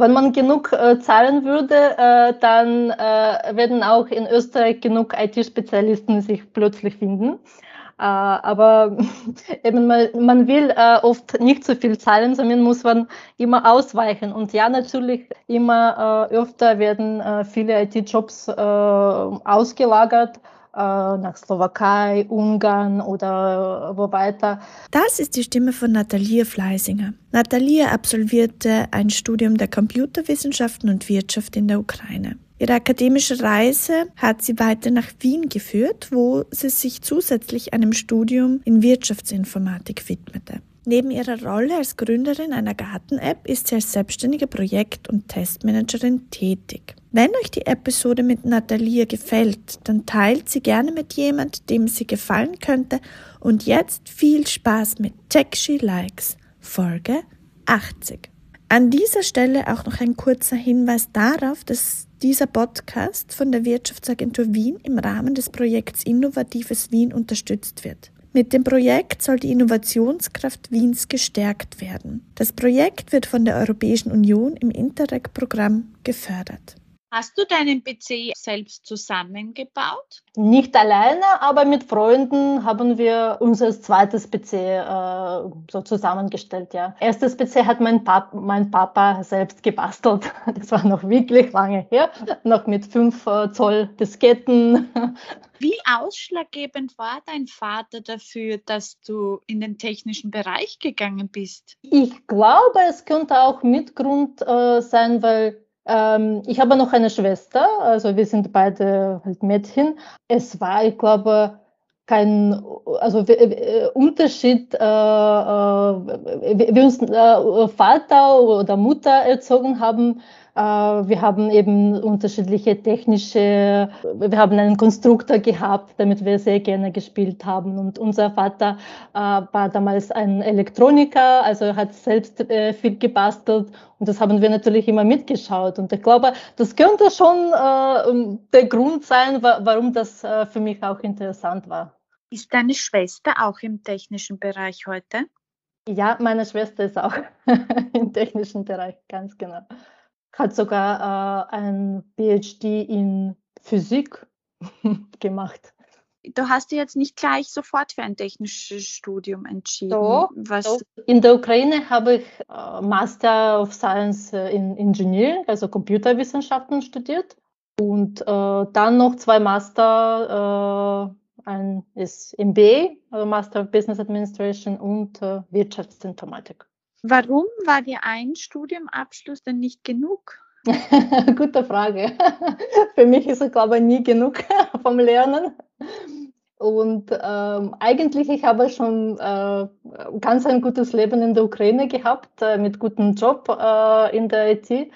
wenn man genug äh, zahlen würde, äh, dann äh, werden auch in Österreich genug IT-Spezialisten sich plötzlich finden. Äh, aber eben man, man will äh, oft nicht so viel zahlen, sondern muss man immer ausweichen. Und ja, natürlich immer äh, öfter werden viele IT-Jobs ausgelagert nach Slowakei, Ungarn oder wo weiter. Das ist die Stimme von Nathalie Fleisinger. Nathalie absolvierte ein Studium der Computerwissenschaften und Wirtschaft in der Ukraine. Ihre akademische Reise hat sie weiter nach Wien geführt, wo sie sich zusätzlich einem Studium in Wirtschaftsinformatik widmete. Neben ihrer Rolle als Gründerin einer Garten-App ist sie als selbstständige Projekt- und Testmanagerin tätig. Wenn euch die Episode mit Natalia gefällt, dann teilt sie gerne mit jemand, dem sie gefallen könnte. Und jetzt viel Spaß mit Techshy Likes, Folge 80. An dieser Stelle auch noch ein kurzer Hinweis darauf, dass dieser Podcast von der Wirtschaftsagentur Wien im Rahmen des Projekts Innovatives Wien unterstützt wird. Mit dem Projekt soll die Innovationskraft Wiens gestärkt werden. Das Projekt wird von der Europäischen Union im Interreg-Programm gefördert. Hast du deinen PC selbst zusammengebaut? Nicht alleine, aber mit Freunden haben wir unser zweites PC äh, so zusammengestellt. Ja, erstes PC hat mein, Pap mein Papa selbst gebastelt. Das war noch wirklich lange her, noch mit 5 äh, Zoll Disketten. Wie ausschlaggebend war dein Vater dafür, dass du in den technischen Bereich gegangen bist? Ich glaube, es könnte auch Mitgrund äh, sein, weil ähm, ich habe noch eine Schwester, also wir sind beide halt Mädchen. Es war, ich glaube, kein also äh, Unterschied, äh, äh, wie uns äh, Vater oder Mutter erzogen haben. Äh, wir haben eben unterschiedliche technische, wir haben einen Konstruktor gehabt, damit wir sehr gerne gespielt haben. Und unser Vater äh, war damals ein Elektroniker, also er hat selbst äh, viel gebastelt und das haben wir natürlich immer mitgeschaut. Und ich glaube, das könnte schon der Grund sein, warum das für mich auch interessant war. Ist deine Schwester auch im technischen Bereich heute? Ja, meine Schwester ist auch im technischen Bereich, ganz genau hat sogar äh, ein PhD in Physik gemacht. Du hast dich jetzt nicht gleich sofort für ein technisches Studium entschieden. Was so. In der Ukraine habe ich äh, Master of Science in Engineering, also Computerwissenschaften studiert. Und äh, dann noch zwei Master, äh, ein ist MBA, also Master of Business Administration und äh, Wirtschaftsinformatik. Warum war dir ein Studiumabschluss denn nicht genug? Gute Frage. Für mich ist es, glaube ich, nie genug vom Lernen. Und ähm, eigentlich, ich habe schon äh, ganz ein gutes Leben in der Ukraine gehabt, äh, mit gutem Job äh, in der IT. Äh,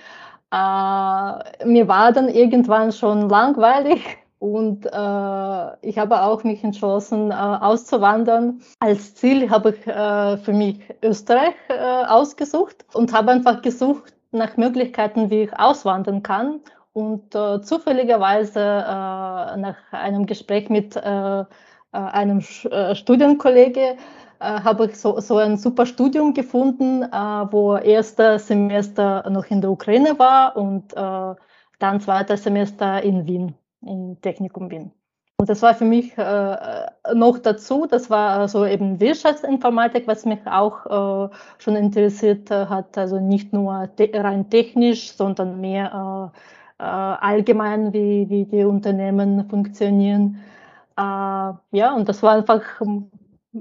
mir war dann irgendwann schon langweilig und äh, ich habe auch mich entschlossen, äh, auszuwandern. Als Ziel habe ich äh, für mich Österreich äh, ausgesucht und habe einfach gesucht nach Möglichkeiten, wie ich auswandern kann. Und äh, zufälligerweise äh, nach einem Gespräch mit einem Studienkollege habe ich so, so ein super Studium gefunden, wo erster Semester noch in der Ukraine war und dann zweiter Semester in Wien im Technikum Wien. Und das war für mich äh, noch dazu, das war also eben Wirtschaftsinformatik, was mich auch äh, schon interessiert hat, also nicht nur te rein technisch, sondern mehr äh, äh allgemein, wie, wie die Unternehmen funktionieren. Äh, ja, und das war einfach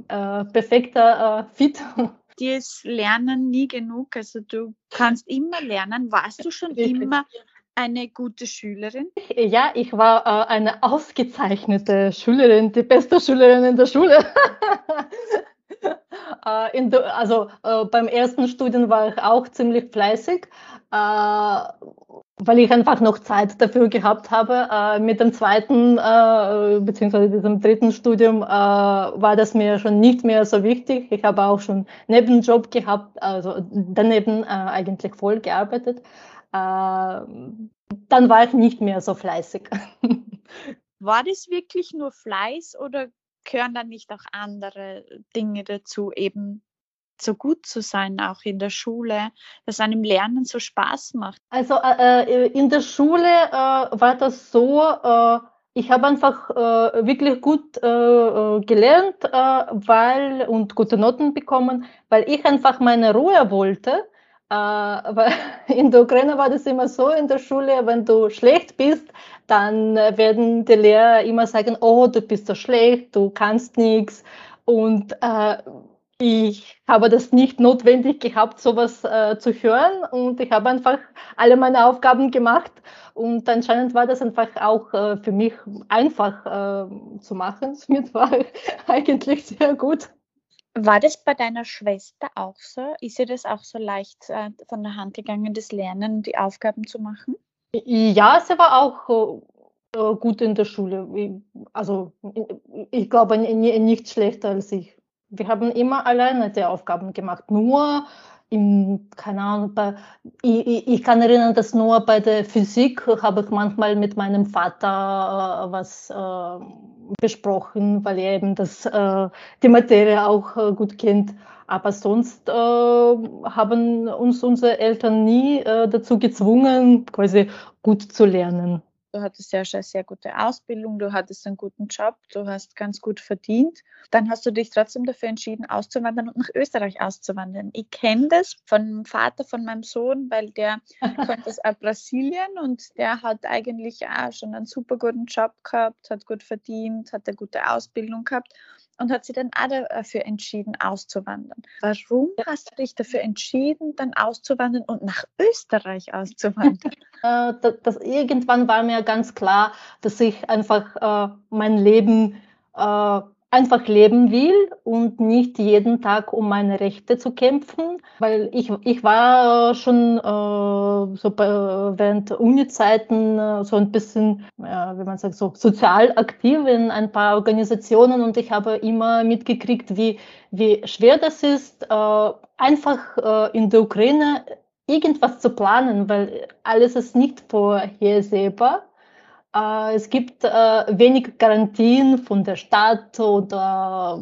äh, perfekter Fit. Dir ist Lernen nie genug, also du kannst immer lernen. Warst du schon immer eine gute Schülerin? Ja, ich war äh, eine ausgezeichnete Schülerin, die beste Schülerin in der Schule. äh, in der, also äh, beim ersten Studien war ich auch ziemlich fleißig, äh, weil ich einfach noch Zeit dafür gehabt habe. Äh, mit dem zweiten äh, beziehungsweise diesem dritten Studium war das mir schon nicht mehr so wichtig. Ich habe auch schon Nebenjob gehabt, also daneben eigentlich voll gearbeitet dann war ich nicht mehr so fleißig. War das wirklich nur Fleiß oder gehören dann nicht auch andere Dinge dazu, eben so gut zu sein, auch in der Schule, dass einem Lernen so Spaß macht? Also äh, äh in der Schule äh, war das so, äh, ich habe einfach äh, wirklich gut äh, gelernt weil, und gute Noten bekommen, weil ich einfach meine Ruhe wollte. Weil in der Ukraine war das immer so in der Schule, wenn du schlecht bist, dann werden die Lehrer immer sagen, oh, du bist so schlecht, du kannst nichts. Und äh, ich habe das nicht notwendig gehabt, sowas äh, zu hören und ich habe einfach alle meine Aufgaben gemacht und anscheinend war das einfach auch äh, für mich einfach äh, zu machen. Somit war eigentlich sehr gut. War das bei deiner Schwester auch so? Ist ihr das auch so leicht äh, von der Hand gegangen, das Lernen, die Aufgaben zu machen? Ja, sie war auch äh, gut in der Schule. Also ich glaube nicht schlechter als ich. Wir haben immer alleine die Aufgaben gemacht. Nur in, keine Ahnung, bei, ich, ich, kann erinnern, dass nur bei der Physik habe ich manchmal mit meinem Vater äh, was äh, besprochen, weil er eben das, äh, die Materie auch äh, gut kennt. Aber sonst äh, haben uns unsere Eltern nie äh, dazu gezwungen, quasi gut zu lernen du hattest ja schon eine sehr gute Ausbildung, du hattest einen guten Job, du hast ganz gut verdient. Dann hast du dich trotzdem dafür entschieden, auszuwandern und nach Österreich auszuwandern. Ich kenne das vom Vater von meinem Sohn, weil der kommt aus Brasilien und der hat eigentlich auch schon einen super guten Job gehabt, hat gut verdient, hat eine gute Ausbildung gehabt und hat sich dann auch dafür entschieden, auszuwandern. Warum hast du dich dafür entschieden, dann auszuwandern und nach Österreich auszuwandern? äh, das, das, irgendwann war mir ganz klar, dass ich einfach äh, mein Leben äh, einfach leben will und nicht jeden Tag um meine Rechte zu kämpfen, weil ich, ich war schon äh, so bei, während Uni-Zeiten äh, so ein bisschen, äh, wie man sagt, so sozial aktiv in ein paar Organisationen und ich habe immer mitgekriegt, wie, wie schwer das ist, äh, einfach äh, in der Ukraine irgendwas zu planen, weil alles ist nicht vorhersehbar. Äh, es gibt äh, wenig Garantien von der Stadt oder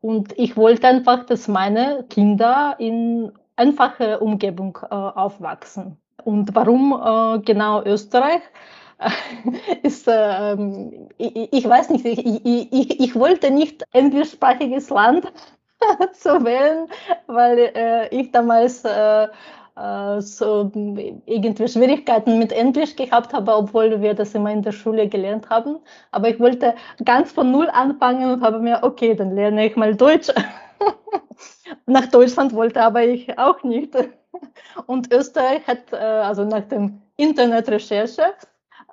und ich wollte einfach, dass meine Kinder in einfache Umgebung äh, aufwachsen. Und warum genau Österreich? ist, ähm, ich, ich, weiß nicht, ich, ich, ich wollte nicht englischsprachiges Land zu wählen, weil äh, ich damals äh, so irgendwie Schwierigkeiten mit Englisch gehabt habe, obwohl wir das immer in der Schule gelernt haben. Aber ich wollte ganz von Null anfangen und habe mir, okay, dann lerne ich mal Deutsch. nach Deutschland wollte aber ich auch nicht. Und Österreich hat, äh, also nach dem Internetrecherche,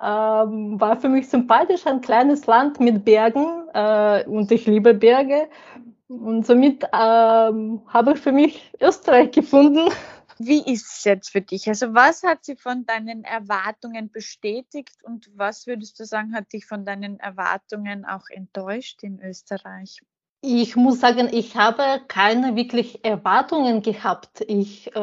ähm, war für mich sympathisch, ein kleines Land mit Bergen äh, und ich liebe Berge. Und somit ähm, habe ich für mich Österreich gefunden. Wie ist es jetzt für dich? Also was hat sie von deinen Erwartungen bestätigt und was würdest du sagen, hat dich von deinen Erwartungen auch enttäuscht in Österreich? Ich muss sagen, ich habe keine wirklich Erwartungen gehabt. Ich äh,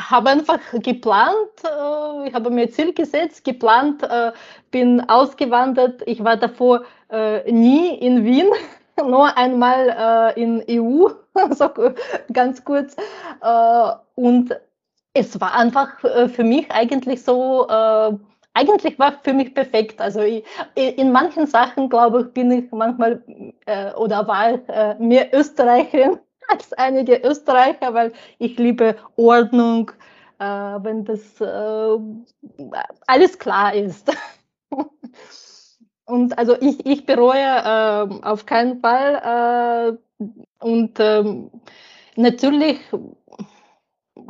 habe einfach geplant, äh, ich habe mir Ziel gesetzt, geplant, äh, bin ausgewandert. Ich war davor äh, nie in Wien nur einmal äh, in EU, so ganz kurz. Äh, und es war einfach äh, für mich eigentlich so, äh, eigentlich war für mich perfekt. Also ich, in manchen Sachen, glaube ich, bin ich manchmal äh, oder war äh, mehr Österreicherin als einige Österreicher, weil ich liebe Ordnung, wenn das alles klar ist. Und also ich, ich bereue äh, auf keinen Fall. Äh, und ähm, natürlich,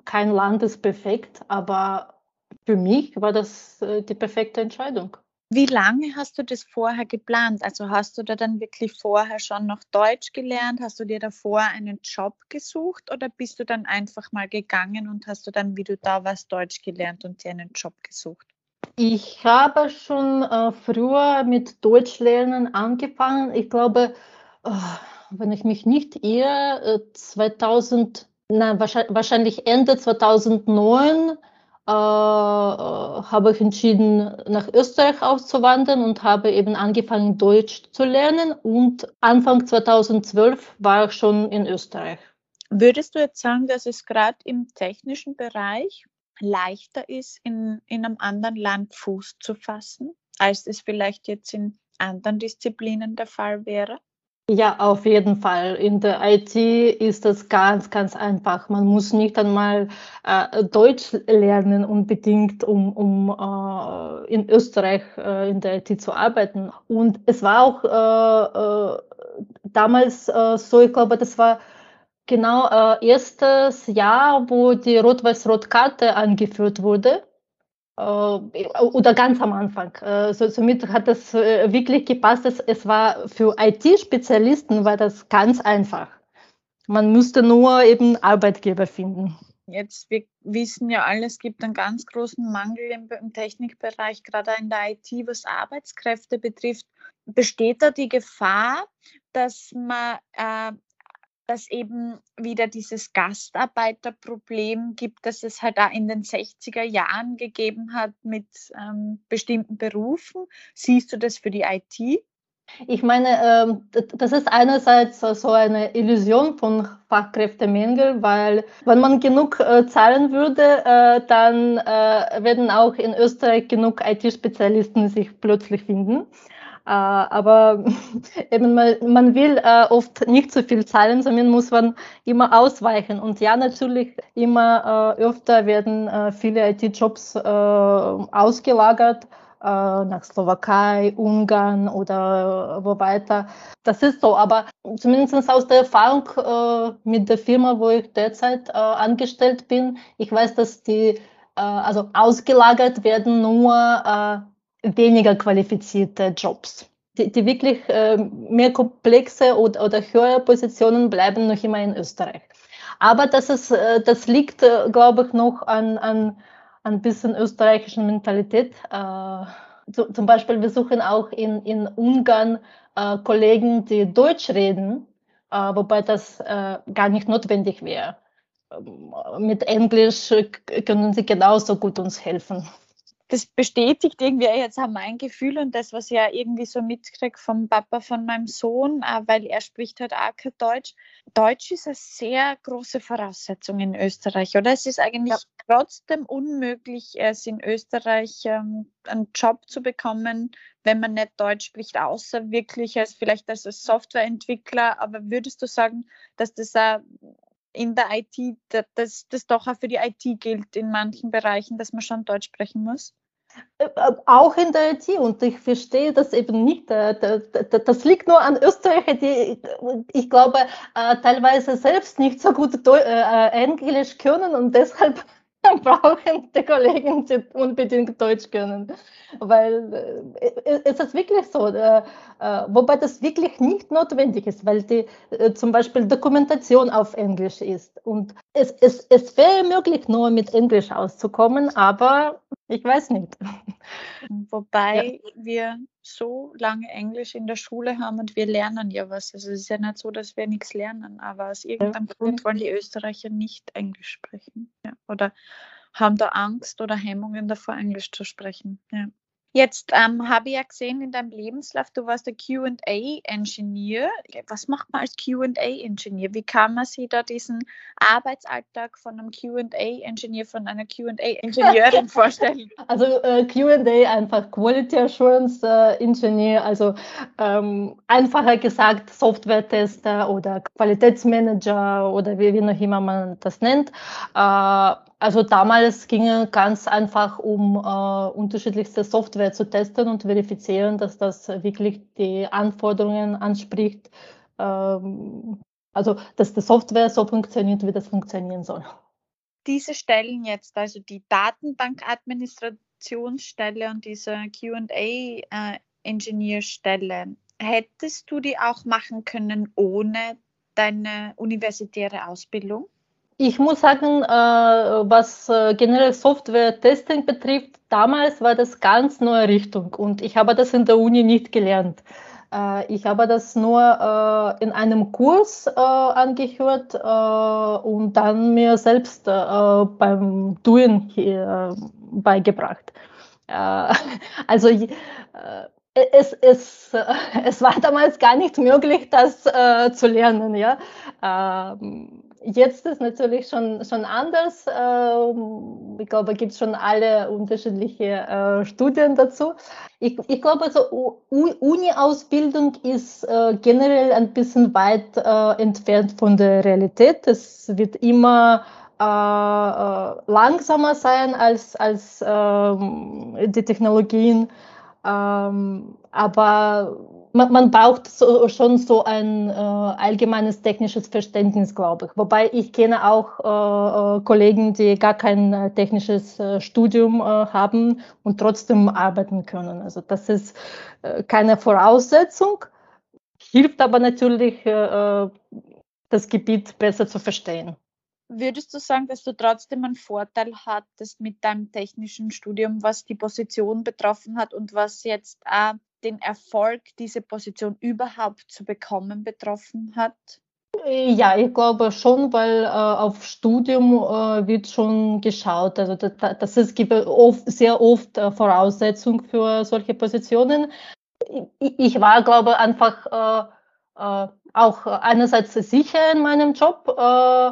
kein Land ist perfekt, aber für mich war das äh, die perfekte Entscheidung. Wie lange hast du das vorher geplant? Also hast du da dann wirklich vorher schon noch Deutsch gelernt? Hast du dir davor einen Job gesucht oder bist du dann einfach mal gegangen und hast du dann, wie du da warst, Deutsch gelernt und dir einen Job gesucht? Ich habe schon äh, früher mit Deutschlernen angefangen. Ich glaube, äh, wenn ich mich nicht irre, äh, 2000, nein, wahrscheinlich Ende 2009 äh, habe ich entschieden, nach Österreich auszuwandern und habe eben angefangen, Deutsch zu lernen. Und Anfang 2012 war ich schon in Österreich. Würdest du jetzt sagen, dass es gerade im technischen Bereich leichter ist, in, in einem anderen Land Fuß zu fassen, als es vielleicht jetzt in anderen Disziplinen der Fall wäre? Ja, auf jeden Fall. In der IT ist das ganz, ganz einfach. Man muss nicht einmal äh, Deutsch lernen unbedingt, um, um äh, in Österreich äh, in der IT zu arbeiten. Und es war auch äh, äh, damals äh, so, ich glaube, das war genau erstes Jahr, wo die Rot-Weiß-Rot-Karte angeführt wurde. Äh, oder ganz am Anfang. Äh, so, somit hat das äh, wirklich gepasst. Es, es war für IT-Spezialisten war das ganz einfach. Man musste nur eben Arbeitgeber finden. Jetzt, wir wissen ja alle, es gibt einen ganz großen Mangel im, im Technikbereich, gerade in der IT, was Arbeitskräfte betrifft. Besteht da die Gefahr, dass man äh, dass eben wieder dieses Gastarbeiterproblem gibt, das es halt auch in den 60er Jahren gegeben hat mit ähm, bestimmten Berufen. Siehst du das für die IT? Ich meine, ähm, das ist einerseits so eine Illusion von Fachkräftemangel, weil wenn man genug äh, zahlen würde, äh, dann äh, werden auch in Österreich genug IT-Spezialisten sich plötzlich finden. Äh, aber eben man, man will äh, oft nicht so viel zahlen, sondern muss man immer ausweichen. Und ja, natürlich immer äh, öfter werden viele IT-Jobs ausgelagert nach Slowakei, Ungarn oder wo weiter. Das ist so, aber zumindest aus der Erfahrung mit der Firma, wo ich derzeit angestellt bin, ich weiß, dass die also ausgelagert werden nur weniger qualifizierte Jobs. Die, die wirklich äh, mehr komplexe oder, oder höhere Positionen bleiben noch immer in Österreich. Aber das, ist, äh, das liegt, äh, glaube ich, noch an, an ein bisschen österreichischen Mentalität. Äh, zu, zum Beispiel, wir suchen auch in, in Ungarn äh, Kollegen, die Deutsch reden, äh, wobei das gar nicht notwendig wäre. Ähm, mit Englisch können sie genauso gut uns helfen das bestätigt irgendwie jetzt auch mein Gefühl und das, was ich ja irgendwie so mitkriege vom Papa von meinem Sohn, weil er spricht halt auch kein Deutsch. Deutsch ist eine sehr große Voraussetzung in Österreich, oder? Es ist eigentlich ja. trotzdem unmöglich, es in Österreich ähm, einen Job zu bekommen, wenn man nicht Deutsch spricht, außer wirklich als vielleicht als Softwareentwickler. Aber würdest du sagen, dass das auch in der IT, dass das doch auch für die IT gilt in manchen Bereichen, dass man schon Deutsch sprechen muss? Äh, äh, auch in der IT und ich verstehe das eben nicht. Äh, das liegt nur an Österreicher, die ich glaube teilweise selbst nicht so gut Englisch können und deshalb brauchen die Kollegen die unbedingt Deutsch können. Weil äh, es ist wirklich so, äh, äh, wobei das wirklich nicht notwendig ist, weil die äh, zum Beispiel Dokumentation auf Englisch ist. Und es, es, es wäre möglich, nur mit Englisch auszukommen, aber ich weiß nicht. Wobei ja. wir so lange Englisch in der Schule haben und wir lernen ja was. Also es ist ja nicht so, dass wir nichts lernen, aber aus irgendeinem ja. Grund wollen die Österreicher nicht Englisch sprechen. Ja. Oder haben da Angst oder Hemmungen davor, Englisch zu sprechen. Ja. Jetzt ähm, habe ich ja gesehen in deinem Lebenslauf, du warst der QA-Ingenieur. Was macht man als QA-Ingenieur? Wie kann man sich da diesen Arbeitsalltag von einem QA-Ingenieur, von einer QA-Ingenieurin vorstellen? Also äh, QA einfach Quality Assurance äh, Engineer, also ähm, einfacher gesagt Software-Tester oder Qualitätsmanager oder wie, wie noch immer man das nennt. Äh, also damals ging es ganz einfach um äh, unterschiedlichste Software zu testen und verifizieren, dass das wirklich die Anforderungen anspricht. Ähm, also dass die Software so funktioniert, wie das funktionieren soll. Diese Stellen jetzt, also die Datenbankadministrationsstelle und diese QA-Ingenieurstelle, äh, hättest du die auch machen können ohne deine universitäre Ausbildung? Ich muss sagen, äh, was äh, generell Software-Testing betrifft, damals war das ganz neue Richtung und ich habe das in der Uni nicht gelernt. Äh, ich habe das nur äh, in einem Kurs äh, angehört äh, und dann mir selbst beim Tun hier beigebracht. also es, es, es war damals gar nicht möglich, das zu lernen. Ja? Jetzt ist natürlich schon, schon anders. Ähm, ich glaube, es gibt schon alle unterschiedliche äh, Studien dazu. Ich, ich glaube, also Uni-Ausbildung ist äh, generell ein bisschen weit äh, entfernt von der Realität. Es wird immer langsamer sein als, als ähm, die Technologien. Ähm, aber man, man braucht so, schon so ein äh, allgemeines technisches Verständnis, glaube ich. Wobei ich kenne auch äh, äh Kollegen, die gar kein äh, technisches äh, Studium äh, haben und trotzdem arbeiten können. Also das ist keine Voraussetzung, hilft aber natürlich, das Gebiet besser zu verstehen. Würdest du sagen, dass du trotzdem einen Vorteil hattest mit deinem technischen Studium, was die Position betroffen hat und was jetzt auch den Erfolg, diese Position überhaupt zu bekommen, betroffen hat? Ja, ich glaube schon, weil äh, auf Studium äh, wird schon geschaut. Also das, das ist oft, sehr oft äh, Voraussetzung für solche Positionen. Ich, ich war, glaube einfach äh, äh, auch einerseits sicher in meinem Job äh,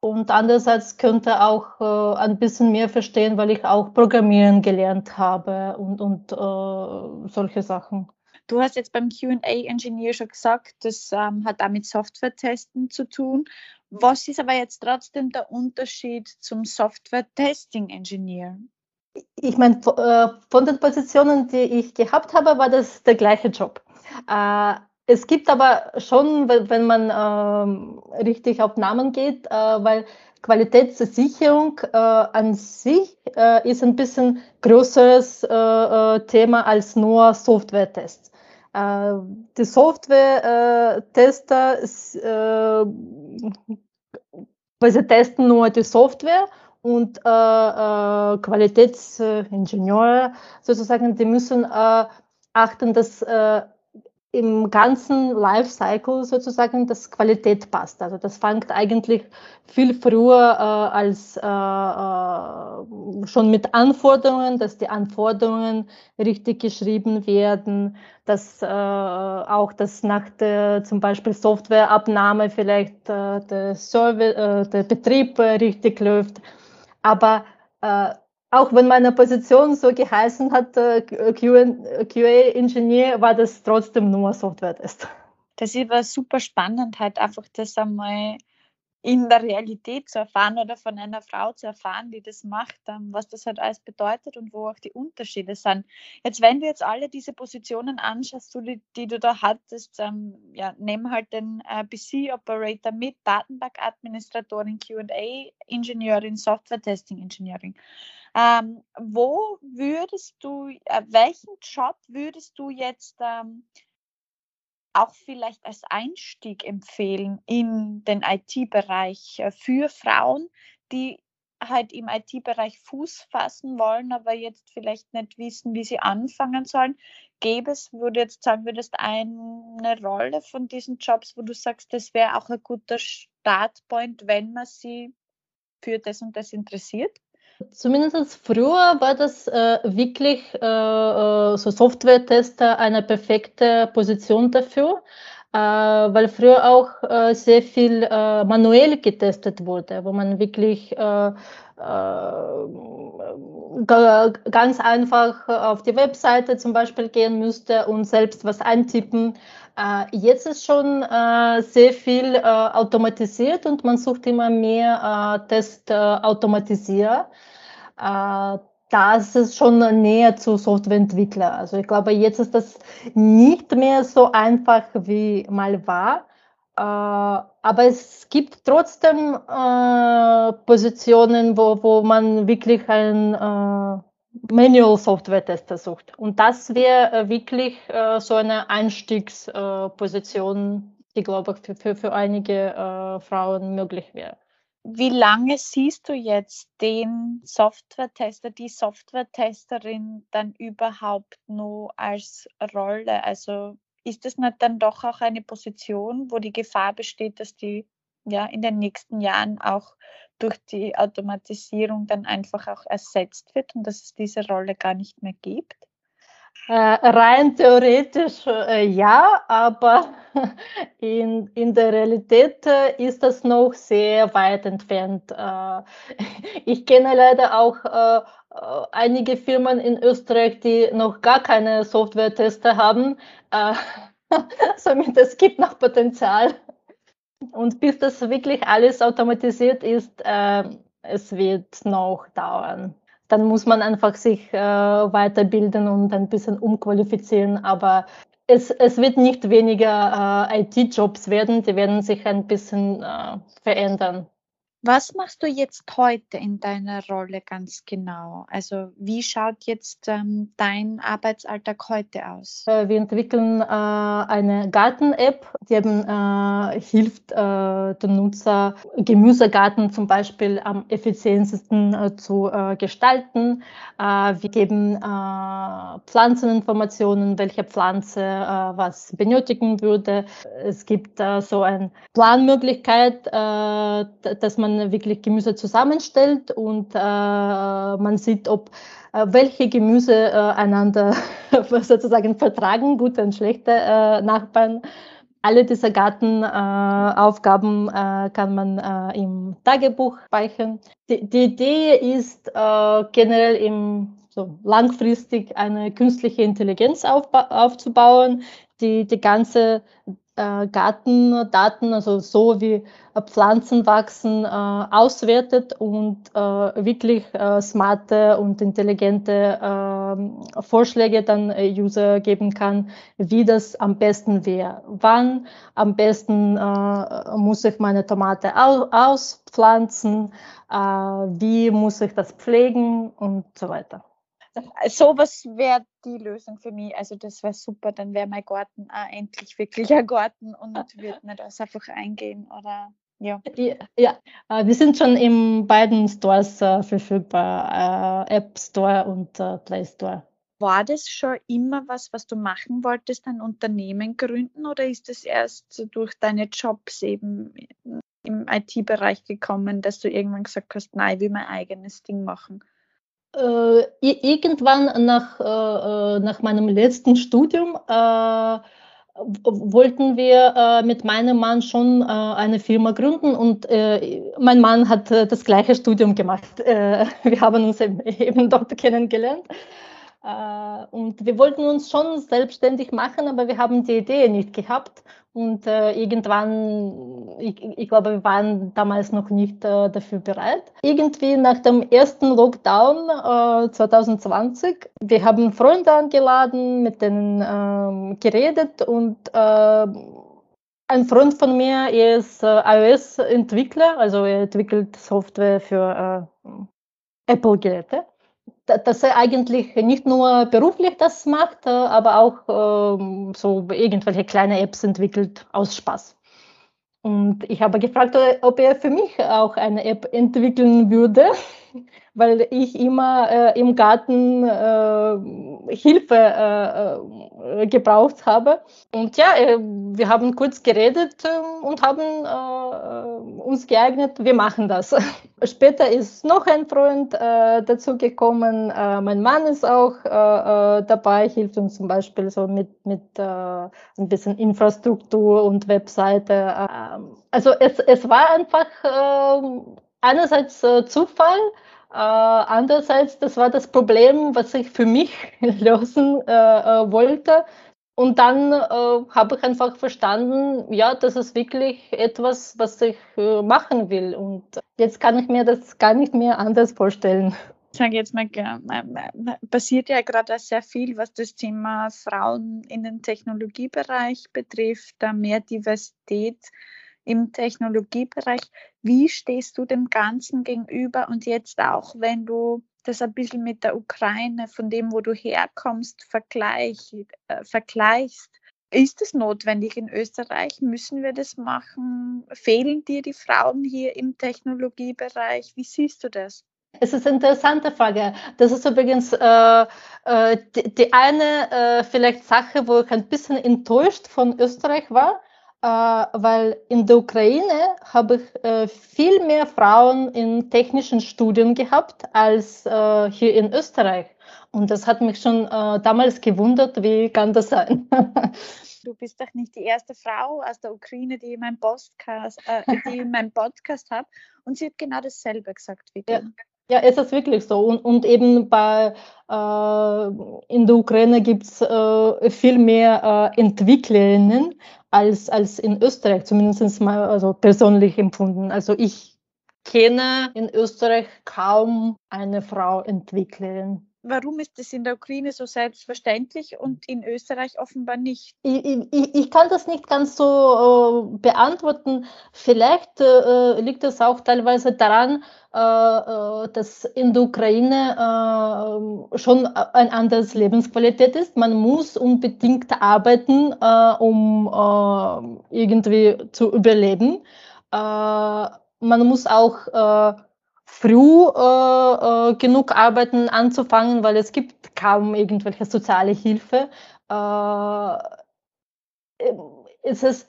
und andererseits könnte auch äh, ein bisschen mehr verstehen, weil ich auch Programmieren gelernt habe und, und äh, solche Sachen. Du hast jetzt beim QA-Engineer schon gesagt, das ähm, hat auch mit Software-Testen zu tun. Was ist aber jetzt trotzdem der Unterschied zum Software-Testing-Engineer? Ich meine, äh, von den Positionen, die ich gehabt habe, war das der gleiche Job. Äh, es gibt aber schon, wenn man ähm, richtig auf Namen geht, äh, weil Qualitätssicherung äh, an sich äh, ist ein bisschen größeres äh, äh, Thema als nur Software-Tests. Äh, die Software-Tester, sie testen nur die Software und Qualitätsingenieure sozusagen, die müssen achten, dass im ganzen Lifecycle sozusagen das Qualität passt. Also das fängt eigentlich viel früher äh, als äh, äh, schon mit Anforderungen, dass die Anforderungen richtig geschrieben werden, dass äh, auch das nach der zum Beispiel Softwareabnahme vielleicht äh, der, Service, der Betrieb richtig läuft. Aber auch wenn meine Position so geheißen hat, äh, QA-Ingenieur, war das trotzdem nur Software-Test. Das war super spannend, halt einfach das einmal in der Realität zu erfahren oder von einer Frau zu erfahren, die das macht, ähm, was das halt alles bedeutet und wo auch die Unterschiede sind. Jetzt, wenn du jetzt alle diese Positionen anschaust, die, du da hattest, ähm, ja, nimm halt den äh, BC-Operator mit, Datenbank-Administratorin, QA-Ingenieurin, Software-Testing-Engineering. Ähm, wo würdest du, äh, welchen Job würdest du jetzt ähm, auch vielleicht als Einstieg empfehlen in den IT-Bereich äh, für Frauen, die halt im IT-Bereich Fuß fassen wollen, aber jetzt vielleicht nicht wissen, wie sie anfangen sollen. Gäbe es, du jetzt sagen würdest, eine Rolle von diesen Jobs, wo du sagst, das wäre auch ein guter Startpoint, wenn man sie für das und das interessiert? Zumindest früher war das äh, wirklich äh, äh, so Software-Tester eine perfekte Position dafür, äh, weil früher auch äh, sehr viel äh, manuell getestet wurde, wo man wirklich ganz einfach auf die Webseite zum Beispiel gehen müsste und selbst was eintippen. Jetzt ist schon sehr viel automatisiert und man sucht immer mehr Testautomatisierer äh, das ist schon näher zu Softwareentwickler. Also ich glaube, jetzt ist das nicht mehr so einfach wie mal war. Äh, aber es gibt trotzdem äh, Positionen, wo, wo man wirklich einen äh, Manual Software Tester sucht. Und das wäre wirklich so eine Einstiegsposition, die, glaube ich, für, für, für einige Frauen möglich wäre. Wie lange siehst du jetzt den Software-Tester, die Software-Testerin dann überhaupt nur als Rolle? Also ist das nicht dann doch auch eine Position, wo die Gefahr besteht, dass die ja in den nächsten Jahren auch durch die Automatisierung dann einfach auch ersetzt wird und dass es diese Rolle gar nicht mehr gibt? Äh, rein theoretisch äh, ja, aber in, in der Realität äh, ist das noch sehr weit entfernt. Äh, ich kenne leider auch äh, äh, einige Firmen in Österreich, die noch gar keine Software-Tester haben. somit es gibt noch Potenzial. Und bis das wirklich alles automatisiert ist, es wird noch dauern dann muss man einfach sich äh, weiterbilden und ein bisschen umqualifizieren. Aber es, es wird nicht weniger äh, IT-Jobs werden, die werden sich ein bisschen äh, verändern. Was machst du jetzt heute in deiner Rolle ganz genau? Also wie schaut jetzt ähm, dein Arbeitsalltag heute aus? Äh, wir entwickeln äh, eine Garten-App, die eben äh, hilft, äh, den Nutzer Gemüsegarten zum Beispiel am effizientesten äh, zu äh, gestalten. wir geben Pflanzeninformationen, welche Pflanze was benötigen würde. Es gibt so eine Planmöglichkeit, dass man man wirklich Gemüse zusammenstellt und äh, man sieht, ob äh, welche Gemüse äh, einander sozusagen vertragen, gute und schlechte äh, Nachbarn. Alle diese Gartenaufgaben äh, kann man äh, im Tagebuch speichern. Die, die Idee ist generell im so langfristig eine künstliche Intelligenz aufzubauen, die die ganze äh, Gartendaten, also so wie äh, Pflanzen wachsen, äh, auswertet und äh, wirklich smarte und intelligente ähm, Vorschläge dann User geben kann, wie das am besten wäre. Wann am besten muss ich meine Tomate au auspflanzen, wie muss ich das pflegen und so weiter. Sowas wäre die Lösung für mich. Also das wäre super. Dann wäre mein Garten auch endlich wirklich ein Garten und würde nicht alles einfach eingehen oder ja. Ja, äh, wir sind schon in beiden Stores äh, verfügbar, äh, App Store und Play Store. War das schon immer was, was du machen wolltest, ein Unternehmen gründen oder ist es erst durch deine Jobs eben im IT-Bereich gekommen, dass du irgendwann gesagt hast, nein, ich will mein eigenes Ding machen? Äh, irgendwann nach, äh, äh, nach meinem letzten Studium äh, wollten wir äh, mit meinem Mann schon äh, eine Firma gründen und mein Mann hat das gleiche Studium gemacht. wir haben uns eben, eben dort kennengelernt. und wir wollten uns schon selbstständig machen, aber wir haben die Idee nicht gehabt. Und äh, irgendwann, ich, ich, glaube, wir waren damals noch nicht äh, dafür bereit. Irgendwie nach dem ersten Lockdown äh, 2020, wir haben Freunde angeladen, mit denen ähm, geredet und äh, ein Freund von mir ist äh, iOS-Entwickler, also er entwickelt Software für äh, Apple-Geräte dass er eigentlich nicht nur beruflich das macht, äh, aber auch ähm, so irgendwelche kleine Apps entwickelt aus Spaß. Und ich habe gefragt, ob er für mich auch eine App entwickeln würde, weil ich immer äh, im Garten äh, Hilfe äh, äh gebraucht habe. Und ja, äh, wir haben kurz geredet äh, und haben uns geeignet, wir machen das. Später ist noch ein Freund dazu gekommen. mein Mann ist auch dabei, hilft uns zum Beispiel so mit, mit ein bisschen Infrastruktur und Webseite. also es, es war einfach einerseits Zufall, äh, andererseits, das war das Problem, was ich für mich lösen äh, äh, wollte. Und dann äh, habe ich einfach verstanden, ja, das ist wirklich etwas, was ich äh, machen will. Und jetzt kann ich mir das gar nicht mehr anders vorstellen. Ich sage jetzt mal, passiert ja gerade sehr viel, was das Thema Frauen in den Technologiebereich betrifft, da mehr Diversität im Technologiebereich. Wie stehst du dem Ganzen gegenüber und jetzt auch, wenn du das ein bisschen mit der Ukraine, von dem, wo du herkommst, vergleich, äh, vergleichst? Ist es notwendig in Österreich? Müssen wir das machen? Fehlen dir die Frauen hier im Technologiebereich? Wie siehst du das? Es ist eine interessante Frage. Das ist übrigens äh, äh, die, die, eine äh, vielleicht Sache, wo ich ein bisschen enttäuscht von Österreich war, weil in der Ukraine habe ich äh, viel mehr Frauen in technischen Studien gehabt als äh, hier in Österreich. Und das hat mich schon damals gewundert, wie kann das sein? du bist doch nicht die erste Frau aus der Ukraine, die meinen Podcast, äh, die meinen Podcast hat. Und sie hat genau dasselbe gesagt wie du. Ja. Ja, ist das wirklich so. Und, und eben bei, äh, in der Ukraine gibt es äh, viel mehr äh, Entwicklerinnen als, als in Österreich, zumindest mal also persönlich empfunden. Also ich kenne in Österreich kaum eine Frau Entwicklerin. Warum ist das in der Ukraine so selbstverständlich und in Österreich offenbar nicht? Ich, ich, ich kann das nicht ganz so äh, beantworten. Vielleicht äh, liegt es auch teilweise daran, äh, äh dass in der Ukraine äh, schon ein anderes Lebensqualität ist. Man muss unbedingt arbeiten, äh, um irgendwie zu überleben. man muss auch früh äh, äh, genug arbeiten anzufangen, weil es gibt kaum irgendwelche soziale Hilfe. Äh, ist es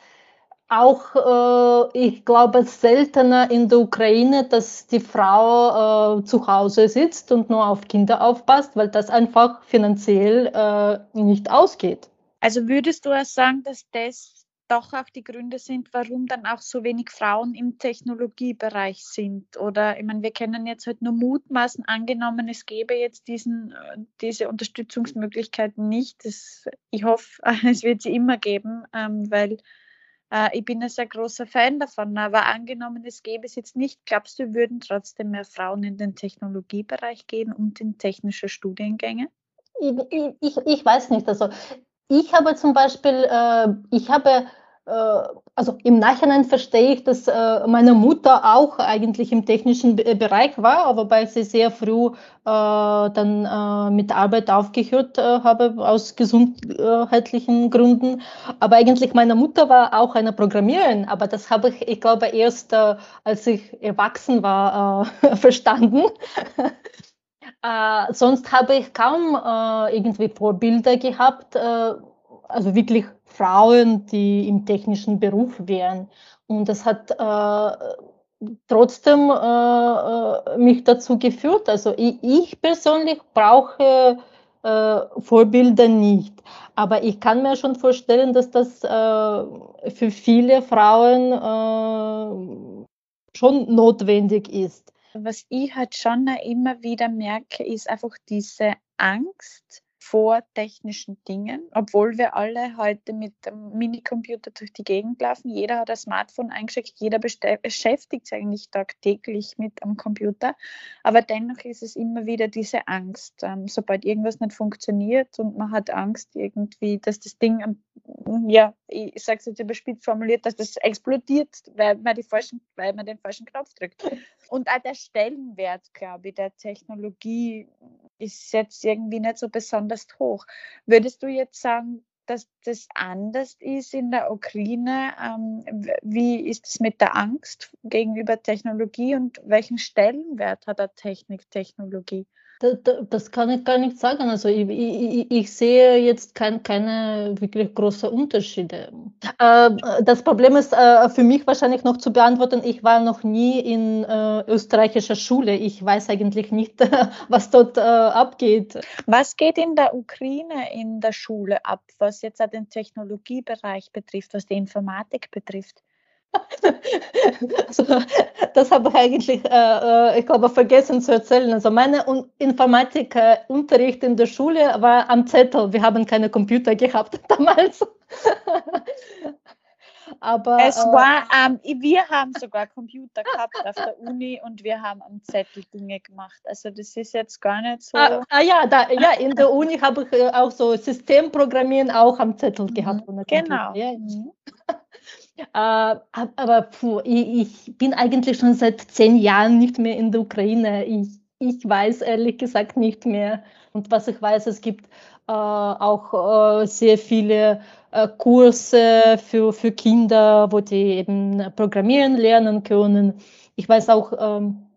auch, äh, ich glaube, seltener in der Ukraine, dass die Frau äh, zu Hause sitzt und nur auf Kinder aufpasst, weil das einfach finanziell äh, nicht ausgeht. Also würdest du sagen, dass das doch auch die Gründe sind, warum dann auch so wenig Frauen im Technologiebereich sind. Oder ich meine, wir kennen jetzt halt nur mutmaßen, angenommen, es gäbe jetzt diesen, äh, diese Unterstützungsmöglichkeiten nicht. Das, ich hoffe, es wird sie immer geben, ähm, weil äh, ich bin ein sehr großer Fan davon. Aber angenommen, es gäbe es jetzt nicht, glaubst du, würden trotzdem mehr Frauen in den Technologiebereich gehen und in technische Studiengänge? Ich, ich, ich weiß nicht. Also ich habe zum Beispiel, äh, ich habe also im Nachhinein verstehe ich, dass äh, meine Mutter auch eigentlich im technischen Bereich war, wobei sie sehr früh äh, dann mit Arbeit aufgehört habe aus gesundheitlichen Gründen. Aber eigentlich meine Mutter war auch eine Programmiererin, aber das habe ich, ich glaube, erst als ich erwachsen war, verstanden. sonst habe ich kaum irgendwie Vorbilder gehabt, also wirklich Frauen, die im technischen Beruf wären. Und das hat äh, trotzdem äh, äh, mich dazu geführt. Also ich, ich persönlich brauche äh, Vorbilder nicht. Aber ich kann mir schon vorstellen, dass das äh, für viele Frauen äh, schon notwendig ist. Was ich halt schon immer wieder merke, ist einfach diese Angst, vor technischen Dingen, obwohl wir alle heute mit dem Minicomputer durch die Gegend laufen. Jeder hat ein Smartphone eingeschickt, jeder beschäftigt sich eigentlich tagtäglich mit am Computer. Aber dennoch ist es immer wieder diese Angst, ähm, sobald irgendwas nicht funktioniert und man hat Angst irgendwie, dass das Ding, ja, ich sage es jetzt überspitzt formuliert, dass das explodiert, weil man, die falschen, weil man den falschen Knopf drückt. Und auch der Stellenwert, glaube ich, der Technologie ist jetzt irgendwie nicht so besonders hoch. Würdest du jetzt sagen, dass das anders ist in der Ukraine? Ähm, wie ist es mit der Angst gegenüber Technologie und welchen Stellenwert hat der Technik, Technologie? Das kann ich gar nicht sagen. Also ich, ich, ich sehe jetzt kein, keine wirklich großen Unterschiede. Äh, das Problem ist äh, für mich wahrscheinlich noch zu beantworten, ich war noch nie in äh, österreichischer Schule. Ich weiß eigentlich nicht, was dort abgeht. Was geht in der Ukraine in der Schule ab, was jetzt den Technologiebereich betrifft, was die Informatik betrifft? Also, das habe ich eigentlich, äh, äh, ich glaube, vergessen zu erzählen. Also mein Informatikunterricht in der Schule war am Zettel. Wir haben keine Computer gehabt damals. Aber es äh, war, ähm, wir haben sogar Computer gehabt auf der Uni und wir haben am Zettel Dinge gemacht. Also das ist jetzt gar nicht so. Ah, ah ja, da, ja, in der Uni habe ich äh, auch so Systemprogrammieren auch am Zettel mhm, gehabt. Genau. Ja. Mhm. Äh, aber puh, ich, ich, bin eigentlich schon seit zehn Jahren nicht mehr in der Ukraine. Ich, ich weiß ehrlich gesagt nicht mehr. Und was ich weiß, es gibt äh, auch äh, sehr viele äh, Kurse für, für Kinder, wo die eben Programmieren lernen können. Ich weiß auch, ähm,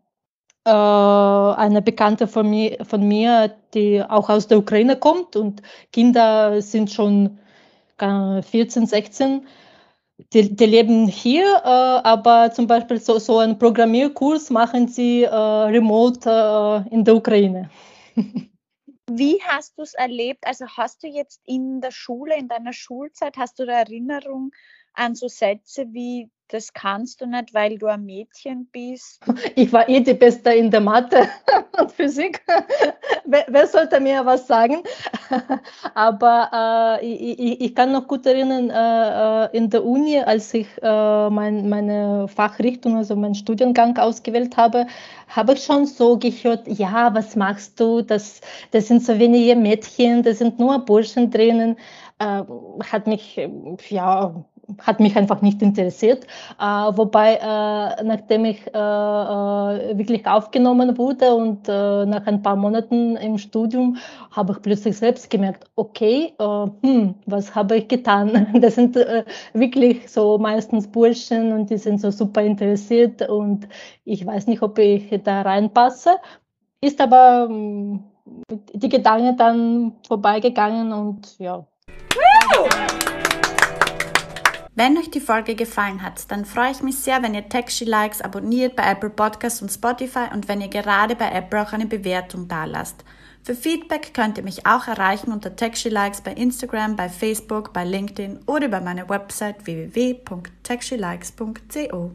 äh, eine Bekannte von mir, von mir, die auch aus der Ukraine kommt und Kinder sind schon 14, 16. Die, die leben hier, äh, aber zum Beispiel so, so einen Programmierkurs machen sie äh, remote äh, in der Ukraine. Wie hast du es erlebt? Also hast du jetzt in der Schule, in deiner Schulzeit, hast du da Erinnerung an so Sätze wie das kannst du nicht, weil du ein Mädchen bist. Ich war eh die Beste in der Mathe und Physik. wer, wer, sollte mir was sagen? Aber äh, ich, ich, kann noch gut erinnern, äh, äh, in der Uni, als ich äh, mein, meine Fachrichtung, also meinen Studiengang ausgewählt habe, habe ich schon so gehört, ja, was machst du? Das, das sind so wenige Mädchen, das sind nur Burschen drinnen. Äh, hat mich, ja, hat mich einfach nicht interessiert. Äh, wobei, äh, nachdem ich äh, äh wirklich aufgenommen wurde und äh, nach ein paar Monaten im Studium, habe ich plötzlich selbst gemerkt, okay, äh, hm, was habe ich getan? Das sind wirklich so meistens Burschen und die sind so super interessiert und ich weiß nicht, ob ich da reinpasse. Ist aber hm, die Gedanken dann vorbeigegangen und ja. Wenn euch die Folge gefallen hat, dann freue ich mich sehr, wenn ihr Texty Likes abonniert bei Apple Podcasts und Spotify und wenn ihr gerade bei Apple auch eine Bewertung dalasst. Für Feedback könnt ihr mich auch erreichen unter Texty Likes bei Instagram, bei Facebook, bei LinkedIn oder über meine Website www.textylikes.co.